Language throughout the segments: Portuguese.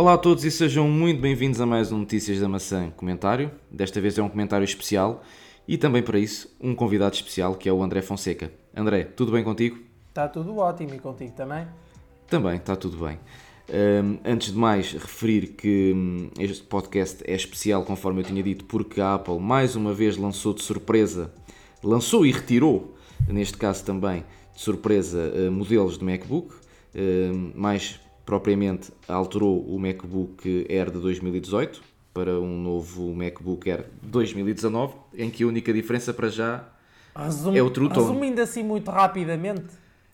Olá a todos e sejam muito bem-vindos a mais um Notícias da Maçã comentário. Desta vez é um comentário especial e também para isso um convidado especial que é o André Fonseca. André, tudo bem contigo? Está tudo ótimo e contigo também? Também, está tudo bem. Um, antes de mais, referir que um, este podcast é especial, conforme eu tinha dito, porque a Apple mais uma vez lançou de surpresa, lançou e retirou, neste caso também, de surpresa, uh, modelos de MacBook. Uh, mais propriamente, alterou o MacBook Air de 2018 para um novo MacBook Air 2019, em que a única diferença para já Resum, é o True Tone. Resumindo assim muito rapidamente,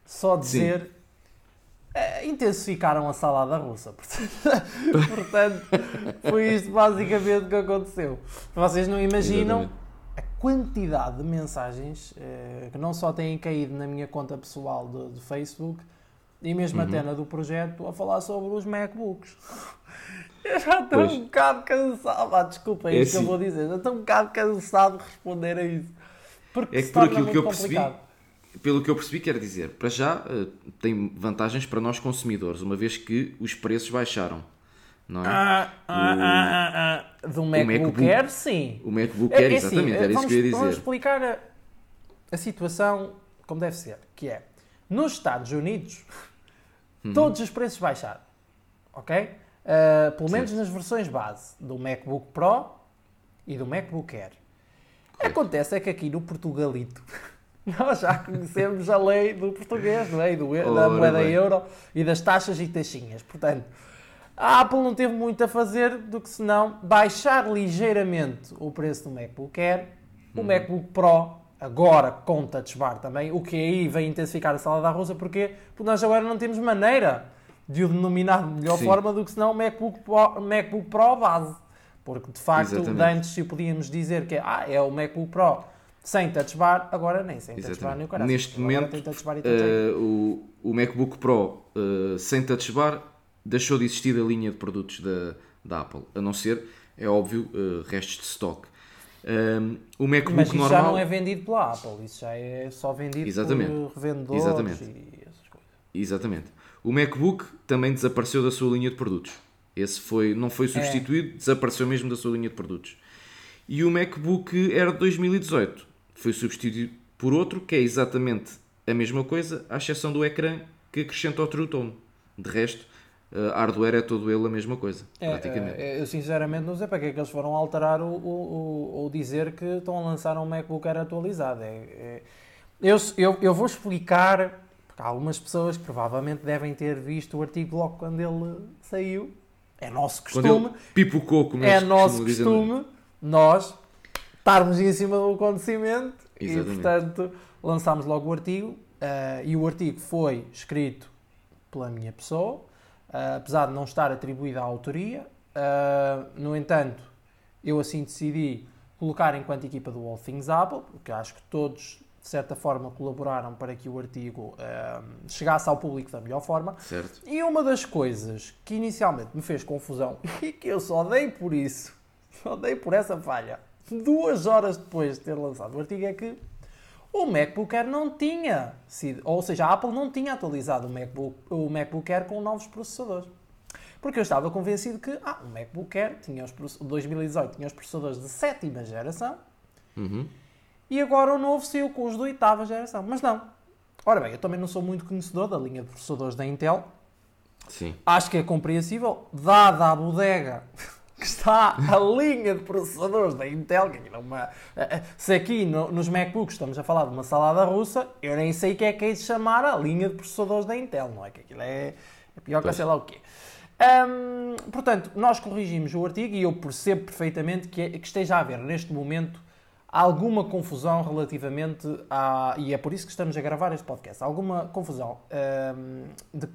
só dizer eh, intensificaram a salada russa. Portanto, foi isto basicamente que aconteceu. Vocês não imaginam Exatamente. a quantidade de mensagens eh, que não só têm caído na minha conta pessoal do, do Facebook e mesmo Uhum. até na do projeto a falar sobre os MacBooks. Eu já estou Pois. um bocado cansado. Ah, desculpa, é É isso que eu assim. vou dizer. Já estou um bocado cansado de responder a isso. Porque É que por aquilo que eu percebi, complicado. pelo que eu percebi, quer dizer, para já eh, tem vantagens para nós consumidores, uma vez que os preços baixaram, não é? Ah, ah, ah, ah, ah. Do MacBook, MacBook. Air, sim. O MacBook É- Air, é assim, exatamente, era isso vamos, que eu ia Vamos dizer. explicar a, a situação como deve ser, que é, nos Estados Unidos, Uhum. todos os preços baixaram, ok? Ah, pelo menos Certo. nas versões base do MacBook Pro e do MacBook Air. Acontece é que aqui no Portugalito, nós já conhecemos a lei do português, não é? Do, da moeda bem. euro e das taxas e taxinhas. Portanto, a Apple não teve muito a fazer do que senão baixar ligeiramente o preço do MacBook Air, o Uhum. MacBook Pro, agora com Touch Bar também, o que aí vai intensificar a salada russa, porque, porque nós agora não temos maneira de o denominar de melhor Sim. forma do que senão o MacBook Pro, MacBook Pro base. Porque de facto, Exatamente. de antes se podíamos dizer que ah, é o MacBook Pro sem Touch Bar, agora nem sem Touch Bar nem o Exatamente. caralho. Neste Agora momento, eh, o, o MacBook Pro eh, sem Touch Bar deixou de existir da linha de produtos da, da Apple, a não ser, é óbvio, eh, restos de stock. Um, o MacBook Mas isso normal. já não é vendido pela Apple, isso já é só vendido Exatamente. por revendedores Exatamente. e essas coisas. Exatamente. O MacBook também desapareceu da sua linha de produtos. Esse foi, não foi substituído, desapareceu mesmo da sua linha de produtos. E o MacBook Air de 2018 foi substituído por outro que é exatamente a mesma coisa, à exceção do ecrã que acrescenta o True Tone. De resto, eh, hardware é todo ele a mesma coisa, É, praticamente. é, eu sinceramente não sei para que é que eles foram alterar o, o, ou dizer que estão a lançar um MacBook Air atualizado. É, é- eu, eu, eu vou explicar, porque há algumas pessoas que provavelmente devem ter visto o artigo logo quando ele saiu. É nosso costume. pipocou, como é nosso costume nós estarmos em cima do acontecimento Exatamente. e, portanto, lançámos logo o artigo. eh, e o artigo foi escrito pela minha pessoa, apesar de não estar atribuída à autoria. eh, no entanto, eu assim decidi colocar enquanto equipa do All Things Apple, porque acho que todos, de certa forma, colaboraram para que o artigo eh, chegasse ao público da melhor forma. Certo. E uma das coisas que inicialmente me fez confusão e que eu só dei por isso, só dei por essa falha, duas horas depois de ter lançado o artigo, é que o MacBook Air não tinha sido, ou seja, a Apple não tinha atualizado o MacBook, o MacBook Air com novos processadores. Porque eu estava convencido que ah, o MacBook Air tinha os, proce- o 2018 tinha os processadores de sétima geração Uhum. e agora o novo saiu com os de oitava geração. Mas não. Ora bem, eu também não sou muito conhecedor da linha de processadores da Intel, Sim. acho que é compreensível, dada a bodega que está a linha de processadores da Intel, que é uma... Se aqui no- nos MacBooks estamos a falar de uma salada russa, eu nem sei o que é que é de chamar a linha de processadores da Intel, não é? Que aquilo é, é pior que sei lá o quê. Hum, portanto, nós corrigimos o artigo e eu percebo perfeitamente que, é- que esteja a haver neste momento alguma confusão relativamente a. E é por isso que estamos a gravar este podcast. Alguma confusão. hum, de-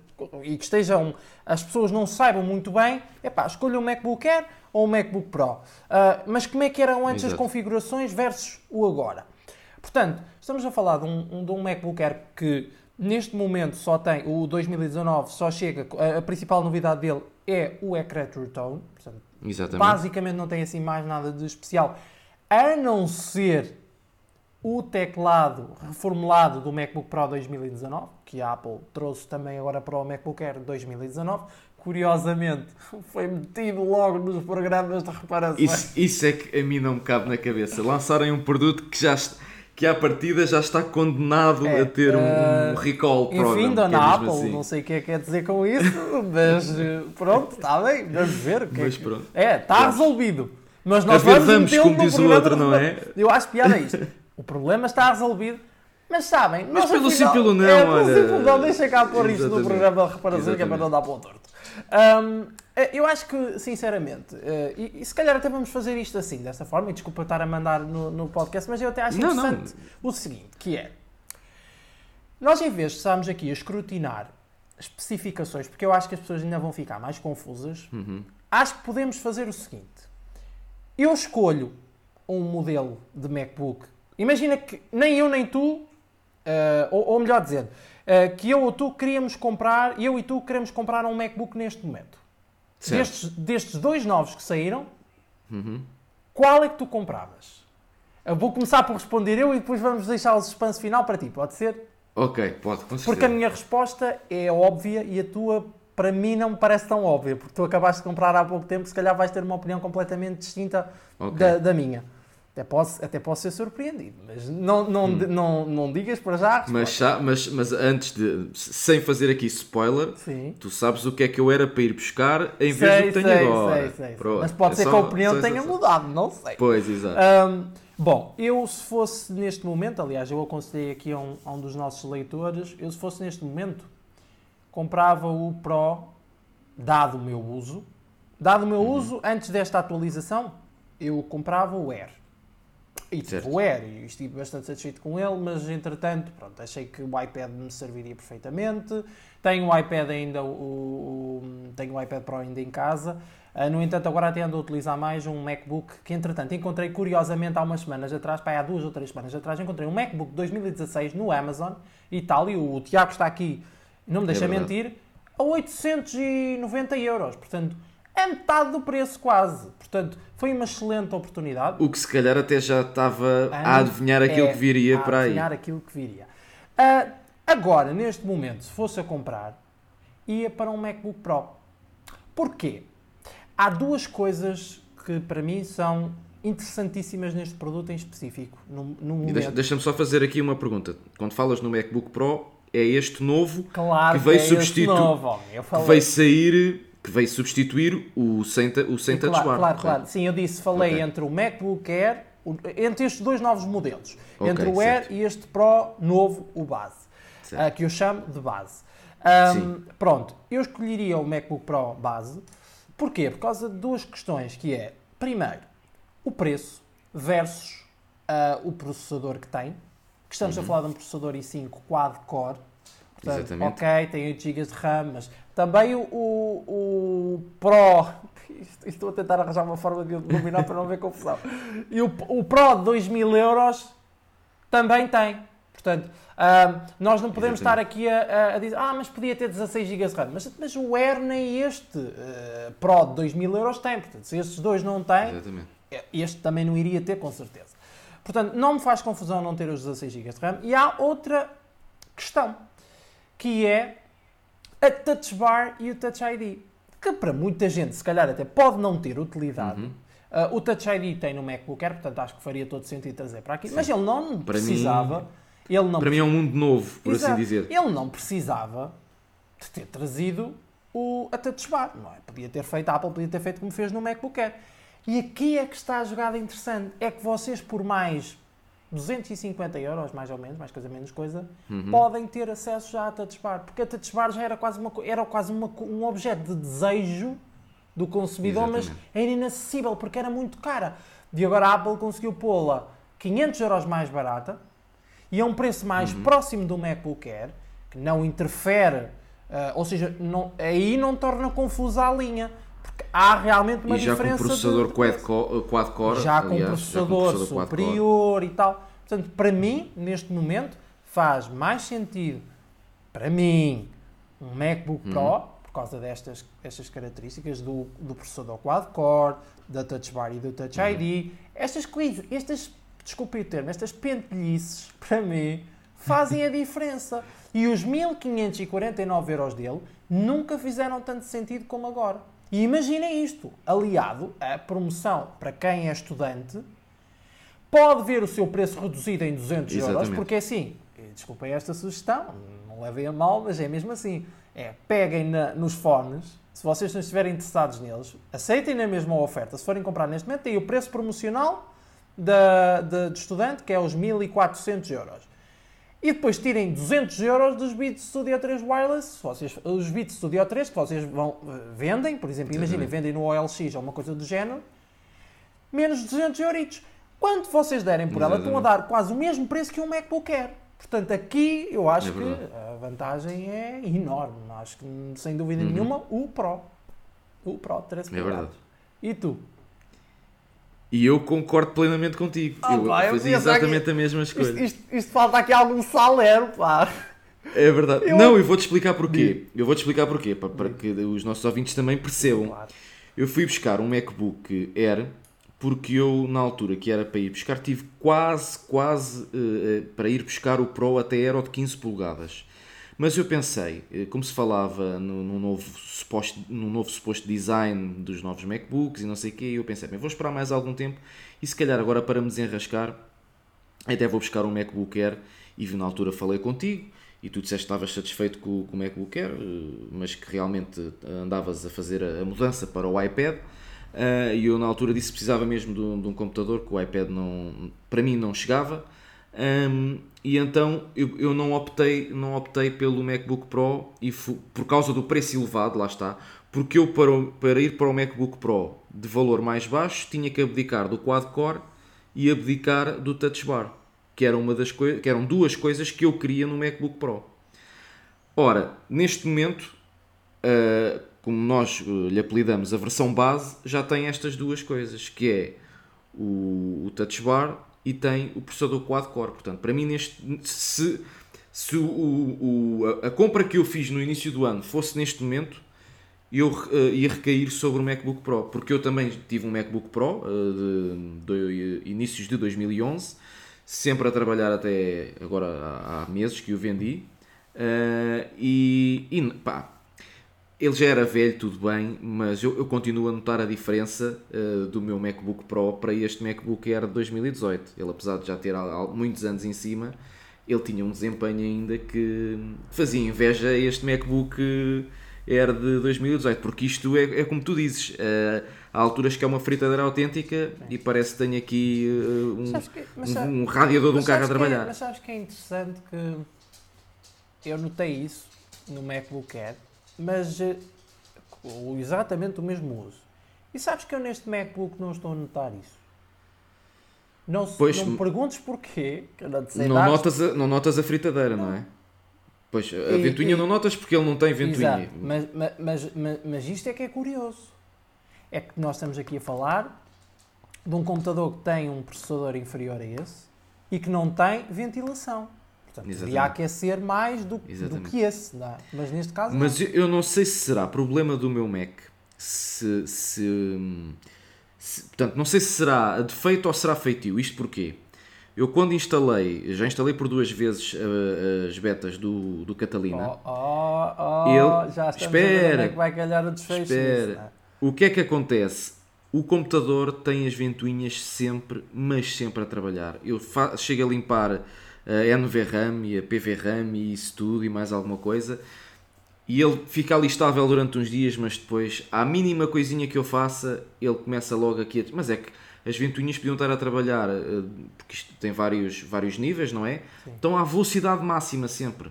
e que estejam. As pessoas não saibam muito bem. Epá, escolha um MacBook Air ou um MacBook Pro. Ah, mas como é que eram antes as Exato. configurações versus o agora? Portanto, estamos a falar de um, um- de um MacBook Air que neste momento só tem. O 2019 só chega. A, a principal novidade dele é o ecrã True Tone. Portanto, Exatamente. Basicamente não tem assim mais nada de especial, a não ser o teclado reformulado do MacBook Pro 2019, que a Apple trouxe também agora para o MacBook Air 2019, curiosamente, foi metido logo nos programas de reparação. Isso, isso é que a mim não me cabe na cabeça. Lançarem um produto que já está, que à partida já está condenado É, a ter um, eh, um recall program. Enfim, é dona mesmo Apple, assim. não sei o que é que quer dizer com isso, mas eh, pronto, está bem, vamos ver. o Que Mas é, que... pronto. é, está resolvido. Mas nós A ver, vamos, como diz o outro, não é? Eu acho piada isto. O problema está resolvido. Mas sabem, Mas nós pelo sim, pelo não, é, pelo sim, pelo não, deixa cá pôr isto no programa de reparação que é para não dar para o torto. Hum, eu acho que, sinceramente, eh, e, e se calhar até vamos fazer isto assim, desta forma, e desculpa estar a mandar no, no podcast, mas eu até acho Não, não. interessante o seguinte, que é, nós em vez de estarmos aqui a escrutinar especificações, porque eu acho que as pessoas ainda vão ficar mais confusas, Uhum. acho que podemos fazer o seguinte. Eu escolho um modelo de MacBook. Imagina que nem eu nem tu, eh, ou, ou melhor dizendo, eh, que eu ou tu queríamos comprar, eu e tu queremos comprar um MacBook neste momento. Destes, destes dois novos que saíram, Uhum. qual é que tu compravas? Eu vou começar por responder eu e depois vamos deixar o suspense final para ti, pode ser? Ok, pode, com Porque a certeza. minha resposta é óbvia e a tua, para mim, não me parece tão óbvia. Porque tu acabaste de comprar há pouco tempo, se calhar vais ter uma opinião completamente distinta Ok. da, da minha. Até posso, até posso ser surpreendido, mas não, não, não, não digas para já. Hum. Mas, já- mas, mas antes de. Sem fazer aqui spoiler, Sim. tu sabes o que é que eu era para ir buscar em vez Sei, do que tenho sei, agora. sei, sei. Pronto. Mas pode É ser só- que a opinião tenha mudado, não sei. Pois, exato. Ahm, bom, eu se fosse neste momento, aliás, eu aconselhei aqui a um, a um dos nossos leitores, eu se fosse neste momento, comprava o Pro, dado o meu uso. Dado o meu Uhum. uso, antes desta atualização, eu comprava o Air. E o Air e estive bastante satisfeito com ele, mas entretanto, pronto, achei que o iPad me serviria perfeitamente. Tenho o iPad ainda, o, o- tenho o iPad Pro ainda em casa. Ah, no entanto, agora até ando a utilizar mais um MacBook que, entretanto, encontrei curiosamente há umas semanas atrás, pá, há duas ou três semanas atrás, encontrei um MacBook 2016 no Amazon e tal, e o Tiago está aqui, não me deixa É mentir, a 890 euros. Portanto, é metade do preço quase. Portanto, foi uma excelente oportunidade. O que se calhar até já estava a Ano adivinhar aquilo é que viria a para aí. adivinhar aquilo que viria. Ah, agora, neste momento, se fosse a comprar, ia para um MacBook Pro. Porquê? Há duas coisas que para mim são interessantíssimas neste produto em específico. No, no Deixa-me só fazer aqui uma pergunta. Quando falas no MacBook Pro, é este novo claro que veio é esse substitu- novo, homem. Eu que veio sair, que veio substituir o sem, ta- o sem touch claro, bar. claro, claro. Sim, eu disse, falei Ok. entre o MacBook Air, entre estes dois novos modelos. Ok, entre o Air certo. e este Pro novo, o base. Ah, que eu chamo de base. Sim. pronto, eu escolheria o MacBook Pro base. Porquê? Por causa de duas questões, que é, primeiro, o preço versus ah, o processador que tem. Que estamos a falar de um processador i5 quad-core. Uhum. Exatamente. ok, tem 8 GB de RAM, mas também o, o, o Pro... Estou a tentar arranjar uma forma de dominar para não haver confusão. E o, o Pro de 2000 euros também tem. Portanto, ah, nós não podemos estar Exatamente. aqui a, a- dizer, ah, mas podia ter 16 GB de RAM. Mas, mas o Air nem este ah, Pro de 2000 euros tem. Portanto, se estes dois não têm, Exatamente. este também não iria ter, com certeza. Portanto, não me faz confusão não ter os 16 GB de RAM. E há outra questão, que é a Touch Bar e o Touch ID. Que para muita gente, se calhar, até pode não ter utilidade. Uhum. Ah, o Touch ID tem no MacBook Air, portanto acho que faria todo sentido trazer para aqui. Mas ele não Para mim- precisava. ele não Para mim é um mundo novo, por Exato. assim dizer. Ele não precisava de ter trazido o, a Touch Bar, não é? Podia ter feito, a Apple podia ter feito como fez no MacBook Air. E aqui é que está a jogada interessante. É que vocês, por mais 250 euros, mais ou menos, mais coisa menos coisa, Uhum. podem ter acesso já à Touch Bar. Porque a Touch Bar já era quase, uma, era quase uma um objeto de desejo do consumidor, mas Exatamente. era inacessível porque era muito cara. E agora a Apple conseguiu pô-la 500 euros mais barata e a um preço mais Uhum. próximo do MacBook Air, que não interfere, ah, ou seja, não- aí não torna confusa a linha, há realmente uma E já com processador de, quad-core, quad-core, já com aliás, processador, já com processador superior e tal. Portanto, para mim, neste momento, faz mais sentido, para mim, um MacBook Uhum. Pro, por causa destas, destas características do, do processador quad-core, da Touch Bar e do Touch Uhum. ID. Estas coisas, estas, desculpe o termo, estas pentelhices, para mim, fazem a diferença. E os 1549 euros dele nunca fizeram tanto sentido como agora. E imaginem isto, aliado à promoção para quem é estudante, pode ver o seu preço reduzido em 200 euros, Exatamente. porque é assim, desculpem esta sugestão, não levem a mal, mas é mesmo assim. É, peguem na- nos fones, se vocês não estiverem interessados neles, aceitem na mesma oferta. Se forem comprar neste momento, tem o preço promocional da, da- de estudante, que é os 1400 euros. E depois tirem 200 euros dos Beats Studio 3 Wireless, vocês, os Beats Studio 3 que vocês vão, eh, vendem, por exemplo, imaginem, vendem no OLX ou uma coisa do género, menos 200 euritos. Quanto vocês derem por ela, estão a dar quase o mesmo preço que um MacBook Air. Portanto, aqui eu acho É que a vantagem é enorme. Acho que, sem dúvida Uhum. nenhuma, o Pro. O Pro de 13 É verdade. E tu? E eu concordo plenamente contigo. Ah, eu pá, eu fazia exatamente que- a mesma Isto, escolha. isto- isto falta aqui algum salero, pá. É verdade. Eu- Não, eu vou-te explicar porquê. Eu vou-te explicar porquê, para, para que os nossos ouvintes também percebam. Claro. Eu fui buscar um MacBook Air porque eu, na altura que era para ir buscar, tive quase, quase eh, para ir buscar o Pro até era de 15 polegadas. Mas eu pensei, eh, como se falava no, no novo suposto, no novo suposto design dos novos MacBooks e não sei o quê, eu pensei, bem, vou esperar mais algum tempo e se calhar agora para me desenrascar, até vou buscar um MacBook Air e na altura falei contigo e tu disseste que estavas satisfeito com, com o MacBook Air, eh, mas que realmente andavas a fazer a, mudança para o iPad. eh, E eu na altura disse que precisava mesmo de um, de um computador que o iPad não, para mim não chegava. Ahm, e então eu, eu não, optei, não optei pelo MacBook Pro e por causa do preço elevado, lá está, porque eu para, para ir para o MacBook Pro de valor mais baixo tinha que abdicar do quad-core e abdicar do Touch Bar, que, era uma das que eram duas coisas que eu queria no MacBook Pro. Ora, neste momento, uh, como nós uh, lhe apelidamos a versão base, já tem estas duas coisas, que é o, o Touch Bar e tem o processador quad-core. Portanto, para mim, neste, se, se o, o- a, compra que eu fiz no início do ano fosse neste momento, eu uh, ia recair sobre o MacBook Pro, porque eu também tive um MacBook Pro uh, de, de inícios de 2011, sempre a trabalhar até agora há, há meses que o vendi, uh, e, e pá, ele já era velho, tudo bem, mas eu, eu continuo a notar a diferença uh, do meu MacBook Pro para este MacBook Air de 2018. Ele, apesar de já ter muitos anos em cima, ele tinha um desempenho ainda que fazia inveja a este MacBook Air de 2018, porque isto é, é como tu dizes, uh, há alturas que é uma fritadeira autêntica e parece que tem aqui uh, um, que- um- um radiador de um carro a é- trabalhar. mas sabes que é interessante que eu notei isso no MacBook Air, mas eh, exatamente o mesmo uso. E sabes que eu neste MacBook não estou a notar isso? Não, se- Pois, não me perguntes porquê, não Não dar. notas, a, não notas a fritadeira, não, é? Pois, a E- ventoinha e- não notas porque ele não tem ventoinha. Exato, mas, mas, mas, mas isto é que é curioso. É que nós estamos aqui a falar de um computador que tem um processador inferior a esse e que não tem ventilação. Portanto, Exatamente. aquecer mais do, do que esse. é? Mas neste caso, Mas não. eu, não sei se será problema do meu Mac. Se, se, se- Portanto, não sei se será defeito ou será feitio. Isto porquê? Eu quando instalei, já instalei por duas vezes uh, as betas do, do Catalina. Oh, oh, oh, Ele- já onde Espera, é que vai calhar o desfecho. espera. é? O que é que acontece? O computador tem as ventoinhas sempre, mas sempre a trabalhar. Eu fa- chego a limpar a NVRAM e a PVRAM e isso tudo e mais alguma coisa e ele fica ali estável durante uns dias, mas depois, à mínima coisinha que eu faça, ele começa logo aqui a... Mas é que as ventoinhas podiam estar a trabalhar, eh, porque isto tem vários, vários níveis, não é? Estão à velocidade máxima sempre.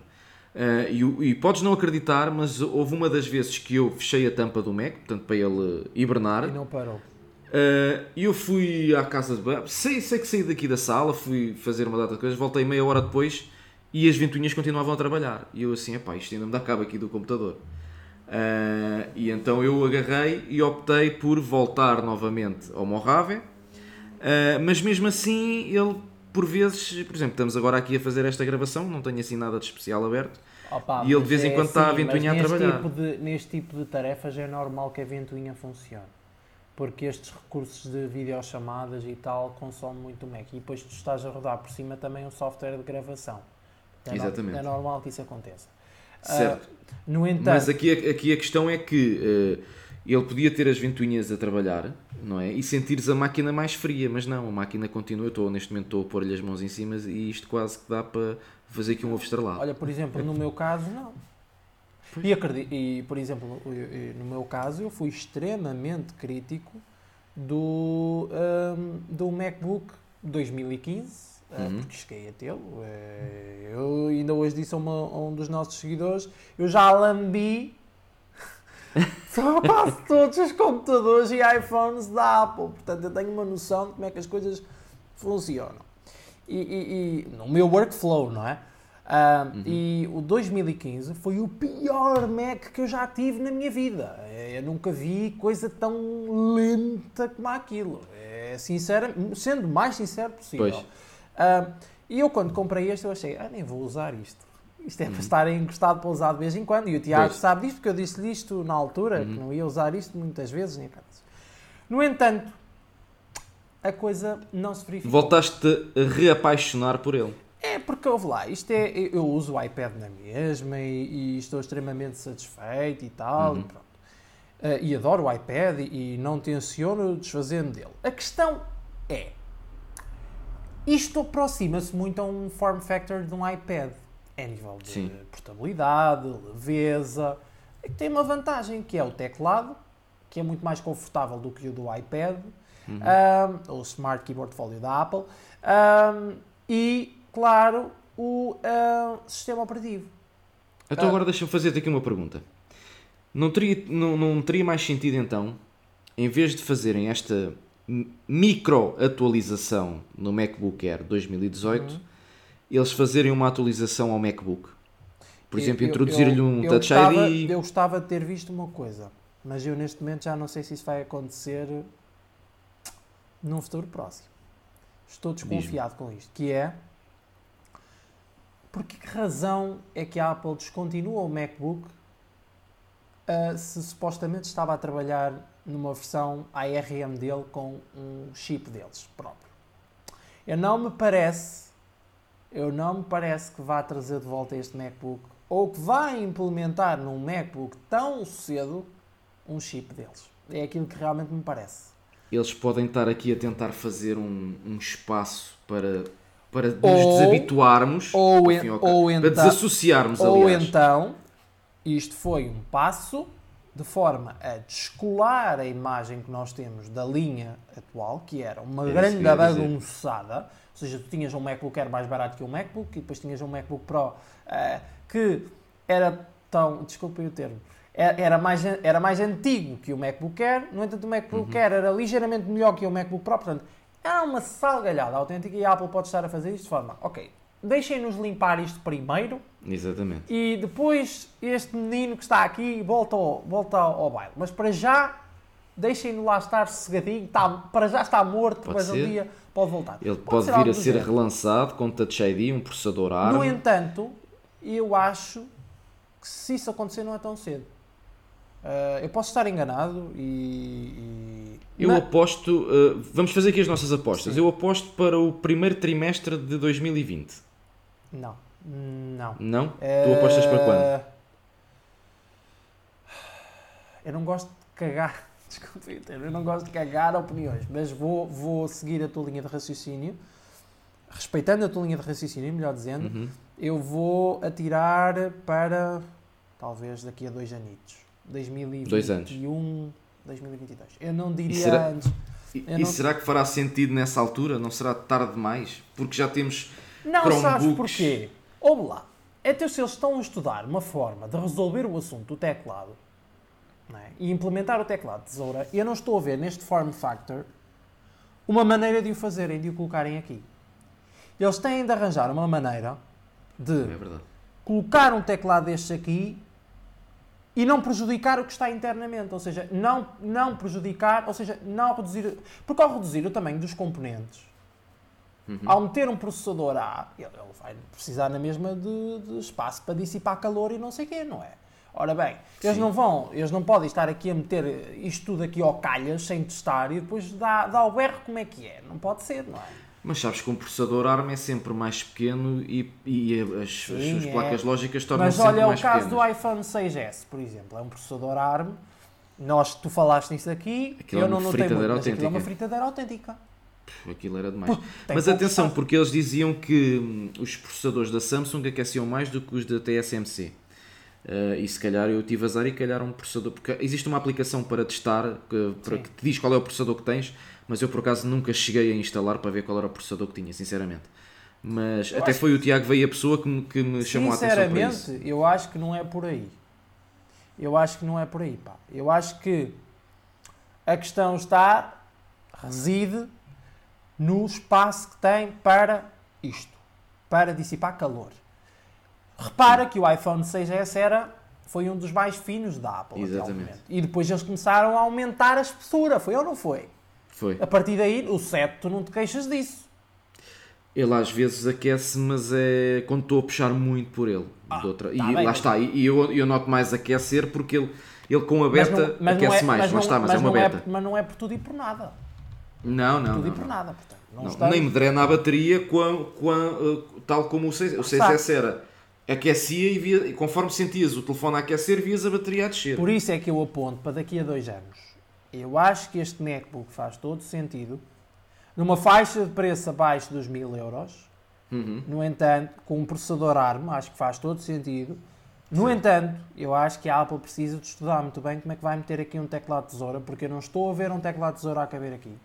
Eh, e, e podes não acreditar, mas houve uma das vezes que eu fechei a tampa do Mac, portanto para ele hibernar, E não parou. Uh, eu fui à casa de banho, sei, sei que saí daqui da sala, fui fazer uma data de coisas, voltei meia hora depois e as ventoinhas continuavam a trabalhar. E eu assim, epá, isto ainda me dá cabo aqui do computador. Uh, e então eu agarrei e optei por voltar novamente ao Mojave, uh, mas mesmo assim ele, por vezes, por exemplo, estamos agora aqui a fazer esta gravação, não tenho assim nada de especial aberto, Opa, E ele de vez em é quando está a assim, ventoinha a trabalhar. Tipo de, neste tipo de tarefas é normal que a ventoinha funcione. Porque estes recursos de videochamadas e tal consomem muito o Mac. E depois tu estás a rodar por cima também um software de gravação. É, no- Exatamente. é normal que isso aconteça. Certo. Uh, no entanto... Mas aqui, aqui a questão é que uh, ele podia ter as ventoinhas a trabalhar, não é? E sentires a máquina mais fria, mas não, a máquina continua. Eu estou, neste momento estou a pôr-lhe as mãos em cima e isto quase que dá para fazer aqui um ovo estrelado. Olha, por exemplo, no meu caso, não. E, acredito, e, por exemplo, no meu caso, eu fui extremamente crítico do, um, do MacBook 2015, eh, uhum. porque cheguei a tê-lo. Eh, eu ainda hoje disse a, uma, a, um dos nossos seguidores, eu já lambi quase todos os computadores e iPhones da Apple. Portanto, eu tenho uma noção de como é que as coisas funcionam. E, e, e no meu workflow, não é? Uh, uhum. E o 2015 foi o pior Mac que eu já tive na minha vida. É, eu nunca vi coisa tão lenta como aquilo. É sincero, sendo o mais sincero possível. Uh, e eu quando comprei este eu achei, ah, nem vou usar isto. Isto é uhum. para estar encostado para usar de vez em quando. E o Tiago pois. sabe disto, porque eu disse-lhe isto na altura, uhum. que não ia usar isto muitas vezes. Nem no entanto, a coisa não se verificou. Voltaste a reapaixonar por ele. É porque, ouve lá, isto é, eu uso o iPad na mesma e, e estou extremamente satisfeito e tal, uhum. e pronto. Uh, e adoro o iPad e, e não tenciono desfazer-me dele. A questão é, isto aproxima-se muito a um form factor de um iPad. É a nível de Sim. portabilidade, leveza, e tem uma vantagem, que é o teclado, que é muito mais confortável do que o do iPad, uhum. um, o Smart Keyboard Folio da Apple, um, e claro, o uh, sistema operativo. Então agora deixa-me fazer-te aqui uma pergunta. Não teria, não, não teria mais sentido então, em vez de fazerem esta micro atualização no MacBook Air 2018, uhum. eles fazerem uma atualização ao MacBook? Por exemplo, introduzir-lhe um Touch gostava, ID. Eu gostava de ter visto uma coisa, mas eu neste momento já não sei se isso vai acontecer num futuro próximo. Estou desconfiado com isto, que é por que razão é que a Apple descontinua o MacBook uh, se supostamente estava a trabalhar numa versão ARM dele com um chip deles próprio? Eu não me parece, eu não me parece que vá trazer de volta este MacBook ou que vai implementar num MacBook tão cedo um chip deles. É aquilo que realmente me parece. Eles podem estar aqui a tentar fazer um, um espaço para para nos ou, desabituarmos ou, en, ou então, para desassociarmos ou aliás. então isto foi um passo de forma a descolar a imagem que nós temos da linha atual, que era uma é grande bagunçada, ou seja, tu tinhas um MacBook Air mais barato que um MacBook e depois tinhas um MacBook Pro uh, que era tão, desculpem o termo, era mais, era mais antigo que o MacBook Air, no entanto o MacBook uhum. Air era ligeiramente melhor que o MacBook Pro, portanto Há uma salgalhada autêntica e a Apple pode estar a fazer isto de forma, ok, deixem-nos limpar isto primeiro. Exatamente. E depois este menino que está aqui volta ao, volta ao, baile. Mas para já, deixem-no lá estar sossegadinho, está, para já está morto, pode mas ser. um dia pode voltar. Ele pode, pode vir a ser relançado com Touch ID, um processador ARM. No entanto, eu acho que se isso acontecer não é tão cedo. Uh, eu posso estar enganado e. e... Eu aposto. Uh, vamos fazer aqui as nossas apostas. Sim. Eu aposto para o primeiro trimestre de 2020. Não. Não. Não? Uh... Tu apostas para quando? Eu não gosto de cagar. Desculpe, eu não gosto de cagar opiniões, mas vou, vou seguir a tua linha de raciocínio. Respeitando a tua linha de raciocínio, melhor dizendo, uhum. eu vou atirar para talvez daqui a dois anitos. 2021, Dois anos. 2022. Eu não diria e será, antes. E, não... será que fará sentido nessa altura? Não será tarde demais? Porque já temos Não Chromebooks... sabes porquê? Ouve lá. Até se eles estão a estudar uma forma de resolver o assunto do teclado é? e implementar o teclado de tesoura, eu não estou a ver neste form factor uma maneira de o fazerem, de o colocarem aqui. Eles têm de arranjar uma maneira de é colocar um teclado destes aqui e não prejudicar o que está internamente, ou seja, não, não prejudicar, ou seja, não reduzir, porque ao reduzir o tamanho dos componentes, uhum. ao meter um processador A, ele, vai precisar na mesma de, de, espaço para dissipar calor e não sei o quê, não é? Ora bem, eles Sim. não vão, eles não podem estar aqui a meter isto tudo aqui ao calhas sem testar e depois dá, dá o berro como é que é. Não pode ser, não é? Mas sabes que um processador ARM é sempre mais pequeno e, e as, Sim, as é. placas lógicas tornam-se Mas sempre olha, o mais caso pequenas. do iPhone 6S, por exemplo, é um processador ARM. Nós, tu falaste nisso aqui, Aquilo eu é não uma notei muito, mas aquilo é uma autêntica. fritadeira autêntica. Aquilo era demais. Mas atenção, porque eles diziam que hum, os processadores da Samsung aqueciam mais do que os da TSMC. Uh, e se calhar eu tive azar e calhar um processador. Porque existe uma aplicação para testar que, para Sim. que te diz qual é o processador que tens, mas eu por acaso nunca cheguei a instalar para ver qual era o processador que tinha, sinceramente. Mas até acho foi o Tiago veio a pessoa que me, que me chamou a atenção. Sinceramente, eu acho que não é por aí. Eu acho que não é por aí, pá. Eu acho que a questão está, reside no espaço que tem para isto, para dissipar calor. Repara que o iPhone 6S era, foi um dos mais finos da Apple. até Exatamente. E depois eles começaram a aumentar a espessura, foi ou não foi? Foi. A partir daí, o 7, tu não te queixas disso. Ele às vezes aquece, mas é quando estou a puxar muito por ele. de outra- tá e bem, lá mas- está, e eu, eu noto mais aquecer porque ele, ele com a beta aquece mais, lá está, mas, é uma não beta. mas não é por tudo e por nada. Não, não, Tudo não, e por não. nada. Portanto, não Não, Nem me drena a bateria com, com uh, tal como o 6, o 6S era. Aquecia e, via, e conforme sentias o telefone a aquecer, vias a bateria a descer. Por isso é que eu aponto para daqui a dois anos. Eu acho que este MacBook faz todo sentido numa faixa de preço abaixo dos 1000 euros. Uhum. No entanto, com um processador ARM, acho que faz todo sentido. No entanto, eu acho que a Apple precisa de estudar muito bem como é que vai meter aqui um teclado de tesoura, porque eu não estou a ver um teclado de tesoura a caber aqui.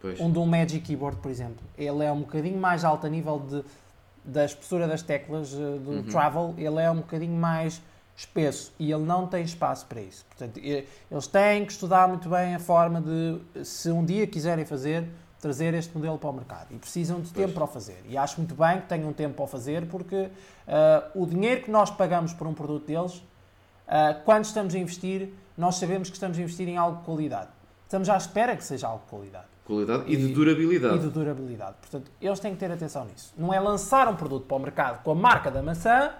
Pois. Um de um Magic Keyboard, por exemplo. Ele é um bocadinho mais alto a nível de, da espessura das teclas eh, do Uhum. Travel, ele é um bocadinho mais espesso e ele não tem espaço para isso. Portanto, eles têm que estudar muito bem a forma de, se um dia quiserem fazer, trazer este modelo para o mercado. E precisam de tempo para o fazer. E acho muito bem que tenham tempo para o fazer, porque ah, o dinheiro que nós pagamos por um produto deles, ah, quando estamos a investir, nós sabemos que estamos a investir em algo de qualidade. Estamos à espera que seja algo de qualidade Qualidade e, de E- durabilidade. e de durabilidade. Portanto, eles têm que ter atenção nisso. Não é lançar um produto para o mercado com a marca da maçã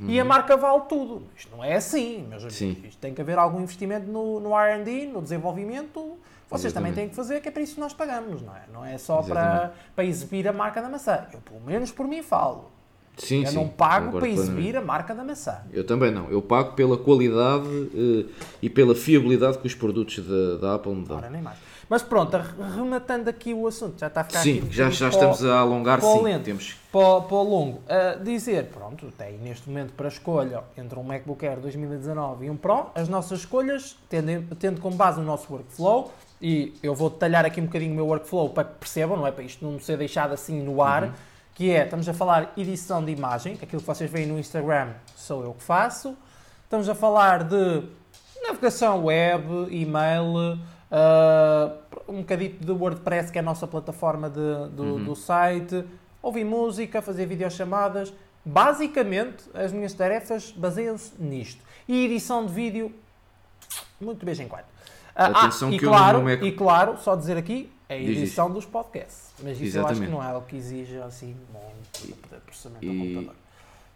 e a marca vale tudo. Isto não é assim, meus amigos. Sim. Isto tem que haver algum investimento no, no R&D, no desenvolvimento. Vocês também Exatamente. têm que fazer, que é para isso que nós pagamos, não é? Não é só para, Exatamente. para exibir a marca da maçã. Eu, pelo menos, por mim falo. Sim, eu sim, não pago para exibir a marca da maçã. Eu também não. Eu pago pela qualidade eh, e pela fiabilidade que os produtos da, da Apple me dão. Ora, nem mais. Mas pronto, rematando aqui o assunto, já está a ficar Sim, aqui já, já estamos a alongar, para o sim. lento. Temos. para, para o longo, a dizer, pronto, tem neste momento para escolha entre um MacBook Air 2019 e um Pro, as nossas escolhas, tendo, tendo como base o nosso workflow, e eu vou detalhar aqui um bocadinho o meu workflow para que percebam, não é para isto não ser deixado assim no ar, Uhum. que é, estamos a falar edição de imagem, aquilo que vocês veem no Instagram sou eu que faço, estamos a falar de navegação web, e-mail, ah, um bocadito de WordPress, que é a nossa plataforma de- do, Uhum. do site, ouvir música, fazer videochamadas. Basicamente, as minhas tarefas baseiam-se nisto. E edição de vídeo, muito vez em quando. Ah, Atenção ah, e, claro, Mac- e claro, só dizer aqui, a Diz isso. edição dos podcasts. Mas isso eu acho que Exatamente. não é o que exige assim muito de processamento ao E- computador.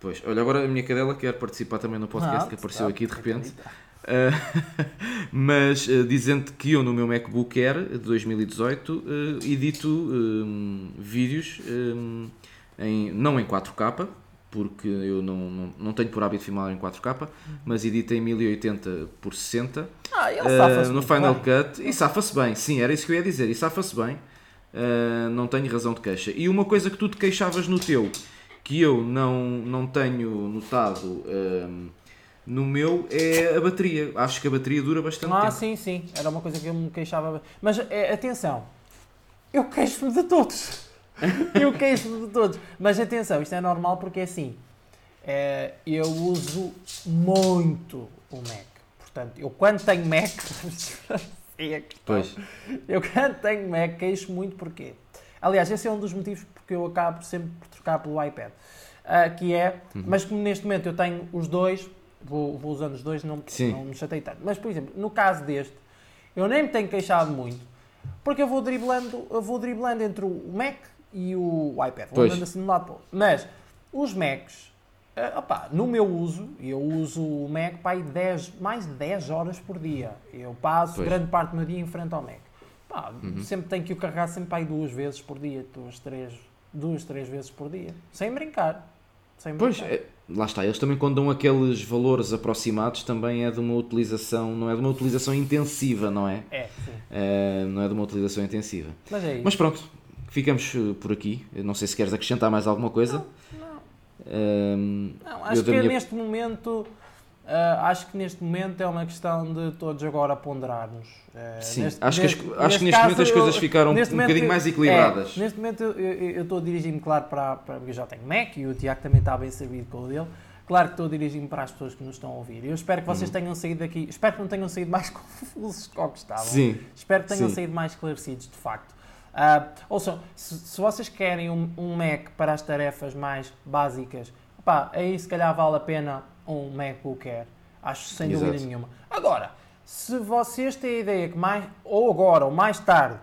Pois, olha, agora a minha cadela quer participar também no podcast Não, que apareceu tá, aqui de repente. acredita. Uh, mas uh, dizendo que eu no meu MacBook Air de 2018 uh, edito um, vídeos um, em, não em 4K, porque eu não, não, não tenho por hábito filmar em 4K, mas edito em 1080 por 60 Ah, ele uh, no Final bem. Cut e safa-se bem, sim, era isso que eu ia dizer, e safa-se bem, Uh, não tenho razão de queixa. E uma coisa que tu te queixavas no teu, que eu não, não tenho notado um, no meu, é a bateria. Acho que a bateria dura bastante Ah, tempo. sim, sim. Era uma coisa que eu me queixava. Mas é, atenção, eu queixo-me de todos. eu queixo-me de todos. Mas atenção, isto é normal porque é assim. é, eu uso muito o Mac. Portanto, eu quando tenho Mac. é a. Pois. Eu quando tenho Mac queixo muito porque. Aliás, esse é um dos motivos porque eu acabo sempre por trocar pelo iPad. Ah, que é, Uhum. mas como neste momento eu tenho os dois, vou, vou usando os dois, não, Sim. não me chatei tanto. Mas, por exemplo, no caso deste, eu nem me tenho queixado muito, porque eu vou driblando, eu vou driblando entre o Mac e o iPad. Vou andando assim de um lado para o outro. Mas os Macs, Uh, opa, no meu uso, eu uso o Mac para aí 10, mais de 10 horas por dia. Eu passo Pois. grande parte do meu dia em frente ao Mac. Pá, Sempre tenho que o carregar sempre para aí duas vezes por dia, duas, três, duas, três vezes por dia. Sem brincar. Sem Pois, é, lá está. Eles também quando dão aqueles valores aproximados também é de uma utilização, não é de uma utilização intensiva, não é? É, sim. É, não é de uma utilização intensiva. Mas é isso. Mas pronto, ficamos eh, por aqui. Eu não sei se queres acrescentar mais alguma coisa. Ehm, Não, eu acho da que minha- neste momento. Ah, acho que neste momento é uma questão de todos agora ponderarmos. Ah, Sim, neste- acho que as- neste- acho que neste momento as caso, coisas ficaram neste um momento bocadinho mais equilibradas. é, neste momento eu- estou a dirigir-me, claro, para, para. Eu já tenho Mac e o Tiago também está bem servido com o dele. Claro que estou a dirigir-me para as pessoas que nos estão a ouvir. Eu espero que vocês Uhum. tenham saído daqui. Espero que não tenham saído mais confusos do que estavam. Sim, Espero que tenham Sim. saído mais esclarecidos, de facto. Ah, ouçam, se, se vocês querem um, um Mac para as tarefas mais básicas, pá, aí se calhar vale a pena um MacBook Air. Acho sem Exato. dúvida nenhuma. Agora, se vocês têm a ideia que mais, ou agora ou mais tarde,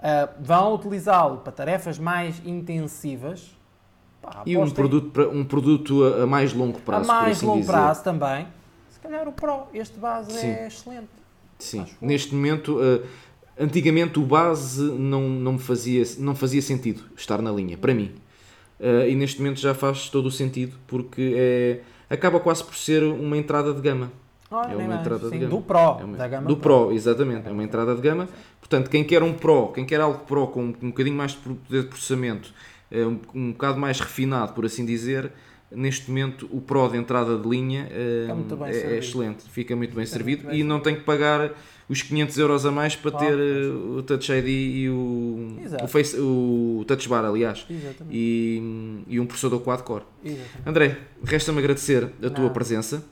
ah, vão utilizá-lo para tarefas mais intensivas, pá, e um produto, para- um produto a, a mais longo a prazo, por mais assim longo dizer. prazo também, se calhar o Pro, este base Sim. é excelente. Sim, Acho neste momento, eh, antigamente o base não, não me fazia, não fazia sentido estar na linha, para mim. Eh, e neste momento já faz todo o sentido, porque é, acaba quase por ser uma entrada de gama. Ah, É uma mais. entrada de Sim, gama. do Pro, É uma- da gama do Pro, exatamente, é uma entrada de gama. Portanto, quem quer um Pro, quem quer algo Pro com um bocadinho mais de poder de processamento, eh, um, um bocado mais refinado, por assim dizer, neste momento o Pro de entrada de linha eh, é, é excelente, fica muito bem Fica servido muito bem e não tem que pagar os 500 euros a mais para ter eh, o Touch ID e o, o, face, o Touch Bar, aliás, e, e um processador quad-core. André, resta-me agradecer a tua Não. presença.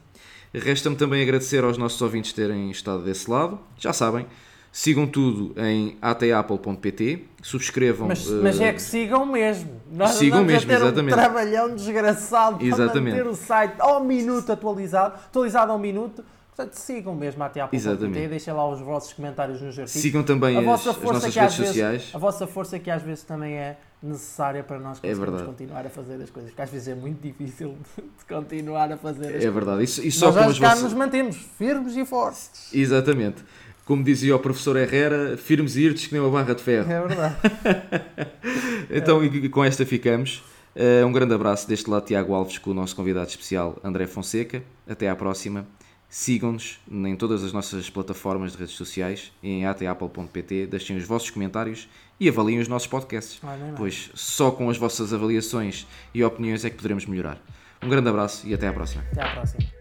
Resta-me também agradecer aos nossos ouvintes terem estado desse lado. Já sabem, sigam tudo em atapple.pt, subscrevam. Mas, eh, mas é que sigam mesmo. Nós sigam mesmo, ter exatamente. um trabalhão desgraçado Exatamente. para manter o site ao minuto atualizado, atualizado ao minuto. Portanto, sigam mesmo até à Exatamente. Deixem lá os vossos comentários nos artigos. sigam também a as, vossa as força nossas que às redes vezes, sociais. a vossa força que às vezes também é necessária para nós É conseguirmos verdade. continuar a fazer as coisas, porque às vezes é muito difícil de continuar a fazer as É verdade. E, e só Nós com as vossas. nos mantemos firmes e fortes. Exatamente. Como dizia o professor Herrera, firmes e irtes que nem uma barra de ferro. É verdade. Então, e com esta ficamos. Eh, um grande abraço deste lado, Tiago Alves, com o nosso convidado especial, André Fonseca. Até à próxima. Sigam-nos em todas as nossas plataformas de redes sociais em atapple.pt. Deixem os vossos comentários e avaliem os nossos podcasts, pois só com as vossas avaliações e opiniões é que poderemos melhorar. Um grande abraço e até à próxima. Até à próxima.